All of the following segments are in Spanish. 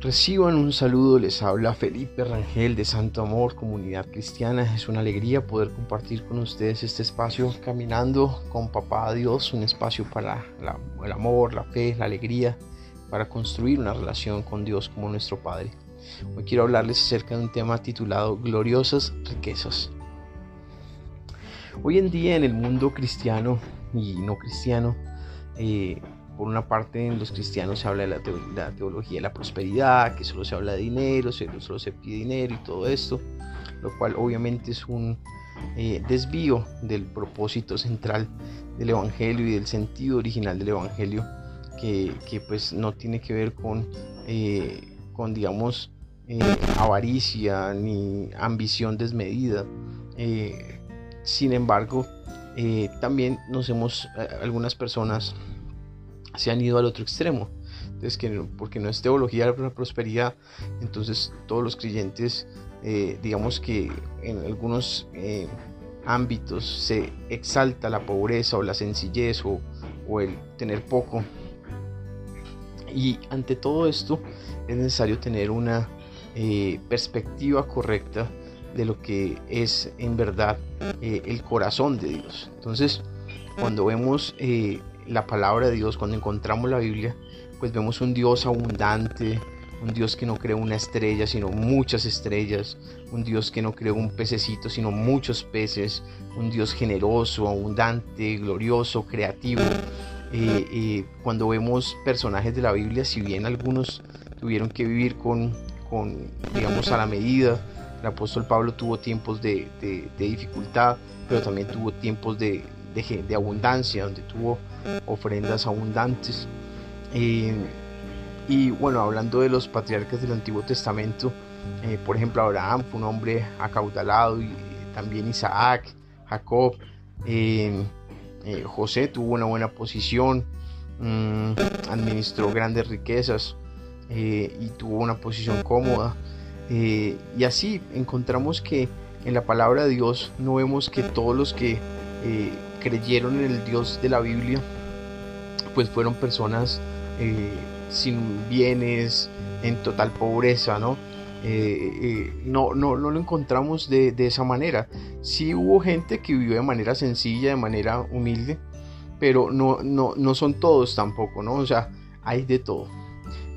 Reciban un saludo, les habla Felipe Rangel de Santo Amor, Comunidad Cristiana. Es una alegría poder compartir con ustedes este espacio caminando con Papá Dios, un espacio para el amor, la fe, la alegría, para construir una relación con Dios como nuestro Padre. Hoy quiero hablarles acerca de un tema titulado Gloriosas riquezas. Hoy en día en el mundo cristiano y no cristiano, eh, por una parte en los cristianos se habla de la, teología de la prosperidad, que solo se habla de dinero, solo se pide dinero y todo esto, lo cual obviamente es un eh, desvío del propósito central del Evangelio y del sentido original del Evangelio, que, pues no tiene que ver con, eh, con digamos, eh, avaricia ni ambición desmedida. sin embargo, también nos hemos, algunas personas se han ido al otro extremo. Que, porque no es teología la prosperidad, entonces todos los creyentes, eh, digamos que en algunos eh, ámbitos se exalta la pobreza o la sencillez o, el tener poco. Y ante todo esto es necesario tener una eh, perspectiva correcta de lo que es en verdad el corazón de Dios. Entonces, cuando vemos la palabra de Dios, cuando encontramos la Biblia, pues vemos un Dios abundante, un Dios que no creó una estrella, sino muchas estrellas, un Dios que no creó un pececito, sino muchos peces, un Dios generoso, abundante, glorioso, creativo. Eh, eh, cuando vemos personajes de la Biblia, si bien algunos tuvieron que vivir con, con digamos, a la medida, el apóstol Pablo tuvo tiempos de dificultad, pero también tuvo tiempos de, de, abundancia, donde tuvo ofrendas abundantes. Eh, y bueno, hablando de los patriarcas del Antiguo Testamento, eh, por ejemplo, Abraham fue un hombre acaudalado y también Isaac, Jacob, eh, José tuvo una buena posición, mm, administró grandes riquezas y tuvo una posición cómoda. y así encontramos que en la palabra de Dios no vemos que todos los que creyeron en el Dios de la Biblia, pues fueron personas eh, sin bienes, en total pobreza, ¿no? Eh, eh, no, no, no, lo encontramos de, esa manera. Sí hubo gente que vivió de manera sencilla, de manera humilde, pero no, no, no son todos tampoco, ¿no? O sea, hay de todo.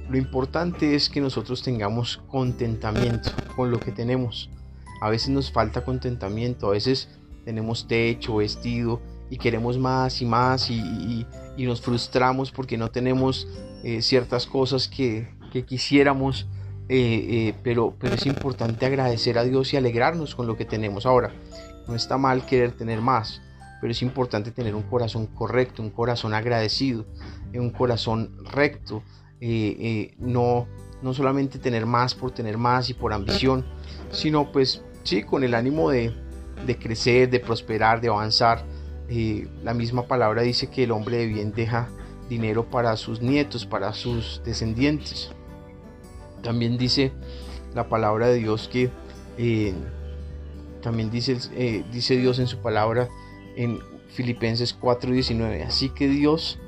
Lo importante es que nosotros tengamos contentamiento con lo que tenemos. A veces nos falta contentamiento, a veces tenemos techo, vestido, y queremos más y más y, nos frustramos porque no tenemos eh, ciertas cosas que, quisiéramos, eh, eh, pero, pero es importante agradecer a Dios y alegrarnos con lo que tenemos. Ahora, no está mal querer tener más, pero es importante tener un corazón correcto, un corazón agradecido, un corazón recto, no, no solamente tener más por tener más y por ambición, sino pues sí, con el ánimo de, de crecer, de prosperar, de avanzar eh, la misma palabra dice que el hombre de bien deja dinero para sus nietos, para sus descendientes. También dice la palabra de Dios que eh, también dice, eh, dice Dios en su palabra en Filipenses 4:19. Así que Dios,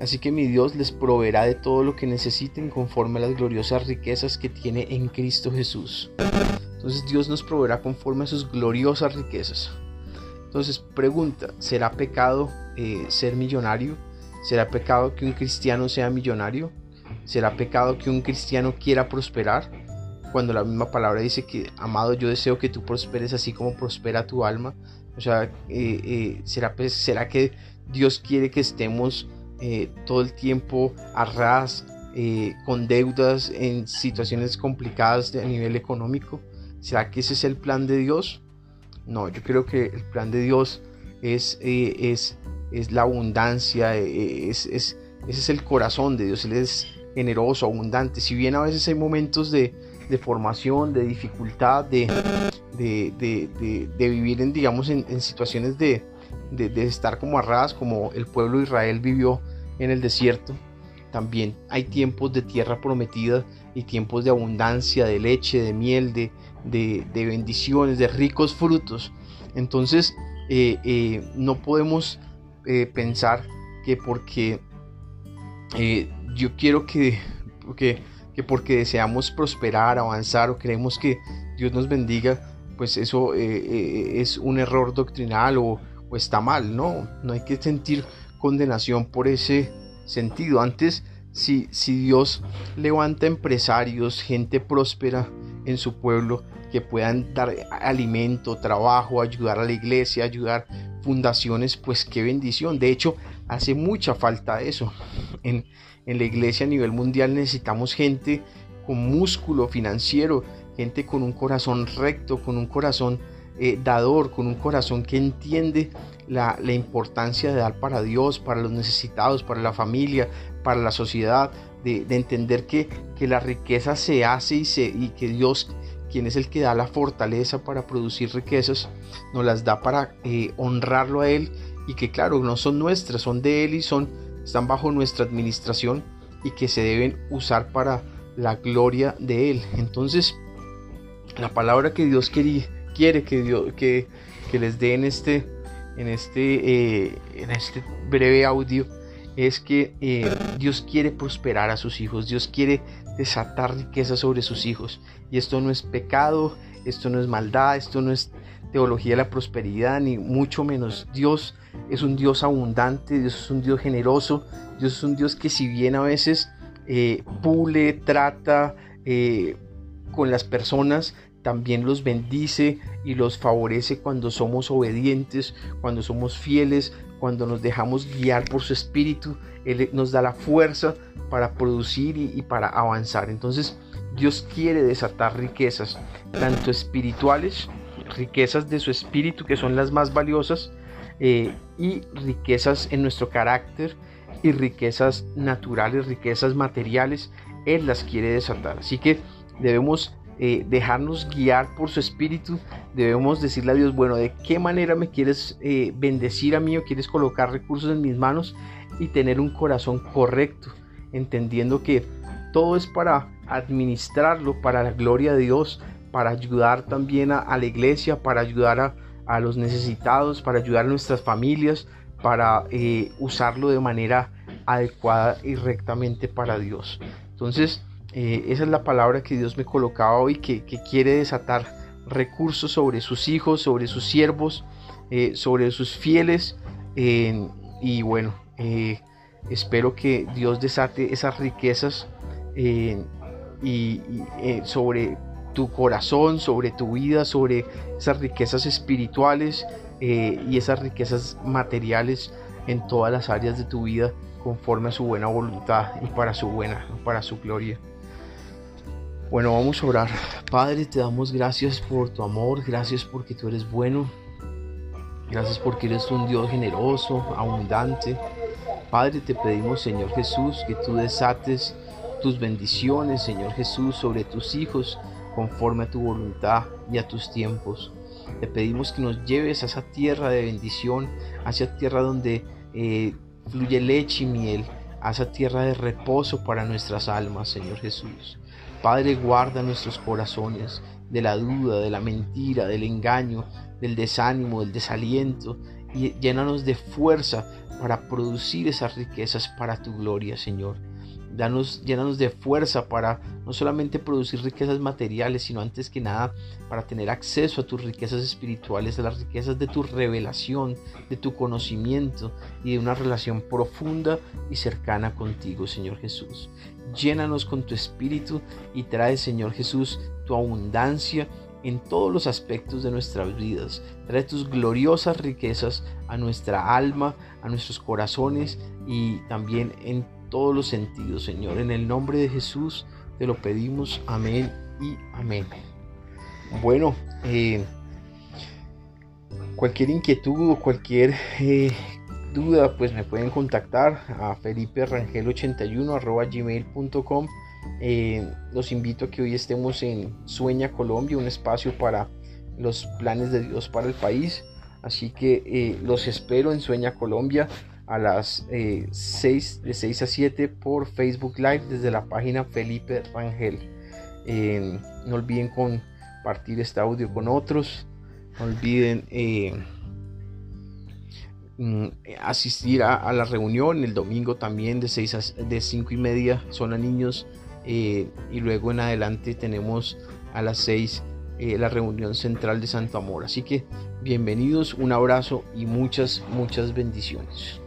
así que mi Dios les proveerá de todo lo que necesiten conforme a las gloriosas riquezas que tiene en Cristo Jesús. Entonces Dios nos proveerá conforme a sus gloriosas riquezas. Entonces, pregunta, ¿será pecado eh, ser millonario? ¿Será pecado que un cristiano sea millonario? ¿Será pecado que un cristiano quiera prosperar? Cuando la misma palabra dice que, amado, yo deseo que tú prosperes así como prospera tu alma. O sea, eh, eh, ¿será, pues, ¿será que Dios quiere que estemos todo el tiempo a ras, con deudas, en situaciones complicadas a nivel económico? ¿Será que ese es el plan de Dios? No, yo creo que el plan de Dios es, eh, es, es la abundancia, eh, es, es, ese es el corazón de Dios, Él es generoso, abundante. Si bien a veces hay momentos de, de formación, de dificultad, de, de, de vivir en, digamos, en, en situaciones de, estar como arradas, como el pueblo de Israel vivió en el desierto, también hay tiempos de tierra prometida y tiempos de abundancia, de leche, de miel, de, de, bendiciones, de ricos frutos. Entonces, eh, eh, no podemos eh, pensar que porque yo quiero que, que, que porque deseamos prosperar, avanzar o queremos que Dios nos bendiga, pues eso es un error doctrinal o, o está mal, no, no hay que sentir condenación por ese sentido. Antes, si, si Dios levanta empresarios, gente próspera en su pueblo, que puedan dar alimento, trabajo, ayudar a la iglesia, ayudar fundaciones, pues qué bendición. De hecho, hace mucha falta eso. En, en la iglesia a nivel mundial necesitamos gente con músculo financiero, gente con un corazón recto, con un corazón eh, dador, con un corazón que entiende la, importancia de dar para Dios, para los necesitados, para la familia, para la sociedad, de, entender que, que, la riqueza se hace y, se, y que Dios, quien es el que da la fortaleza para producir riquezas, nos las da para eh, honrarlo a Él y que claro, no son nuestras, son de Él y son, están bajo nuestra administración y que se deben usar para la gloria de Él. Entonces, la palabra que Dios quiere que, Dios, que, que les dé en este, en, este, eh, en este breve audio es que eh, Dios quiere prosperar a sus hijos, Dios quiere desatar riqueza sobre sus hijos. Y esto no es pecado, esto no es maldad, esto no es teología de la prosperidad, ni mucho menos. Dios es un Dios abundante, Dios es un Dios generoso, Dios es un Dios que si bien a veces eh, pule, trata con las personas, también los bendice y los favorece cuando somos obedientes, cuando somos fieles, cuando nos dejamos guiar por su espíritu. Él nos da la fuerza para producir y, para avanzar. Entonces Dios quiere desatar riquezas, tanto espirituales, riquezas de su espíritu que son las más valiosas, eh, y riquezas en nuestro carácter y riquezas naturales, riquezas materiales. Él las quiere desatar. Así que debemos eh, dejarnos guiar por su espíritu, debemos decirle a Dios, bueno, ¿de qué manera me quieres eh, bendecir a mí o quieres colocar recursos en mis manos y tener un corazón correcto, entendiendo que todo es para administrarlo, para la gloria de Dios, para ayudar también a, la iglesia, para ayudar a, a, los necesitados, para ayudar a nuestras familias, para eh, usarlo de manera adecuada y rectamente para Dios. Entonces, eh, esa es la palabra que Dios me colocaba hoy, que, quiere desatar recursos sobre sus hijos, sobre sus siervos, eh, sobre sus fieles. y bueno, eh, espero que Dios desate esas riquezas y, sobre tu corazón, sobre tu vida, sobre esas riquezas espirituales y esas riquezas materiales en todas las áreas de tu vida conforme a su buena voluntad y para su buena, para su gloria. Bueno, vamos a orar. Padre, te damos gracias por tu amor, gracias porque tú eres bueno, gracias porque eres un Dios generoso, abundante. Padre, te pedimos, Señor Jesús, que tú desates tus bendiciones, Señor Jesús, sobre tus hijos, conforme a tu voluntad y a tus tiempos. Te pedimos que nos lleves a esa tierra de bendición, a esa tierra donde eh, fluye leche y miel, a esa tierra de reposo para nuestras almas, Señor Jesús. Padre, guarda nuestros corazones de la duda, de la mentira, del engaño, del desánimo, del desaliento y llénanos de fuerza para producir esas riquezas para tu gloria, Señor. Danos, llénanos de fuerza para no solamente producir riquezas materiales, sino antes que nada para tener acceso a tus riquezas espirituales, a las riquezas de tu revelación, de tu conocimiento y de una relación profunda y cercana contigo, Señor Jesús. Llénanos con tu espíritu y trae, Señor Jesús, tu abundancia en todos los aspectos de nuestras vidas. Trae tus gloriosas riquezas a nuestra alma, a nuestros corazones y también en todos los sentidos, Señor. En el nombre de Jesús te lo pedimos. Amén y amén. Bueno, eh, cualquier inquietud o cualquier eh, duda, pues me pueden contactar a Felipe Rangel81 gmail.com. Eh, los invito a que hoy estemos en Sueña Colombia, un espacio para los planes de Dios para el país. Así que los espero en Sueña Colombia a las 6 de 6 a 7 por Facebook Live desde la página Felipe Rangel. no olviden compartir este audio con otros. No olviden eh, mm, asistir a, la reunión el domingo también de 6 a de 5 y media son a niños y luego en adelante tenemos a las 6 la reunión central de Santo Amor. Así que bienvenidos, un abrazo y muchas, muchas bendiciones.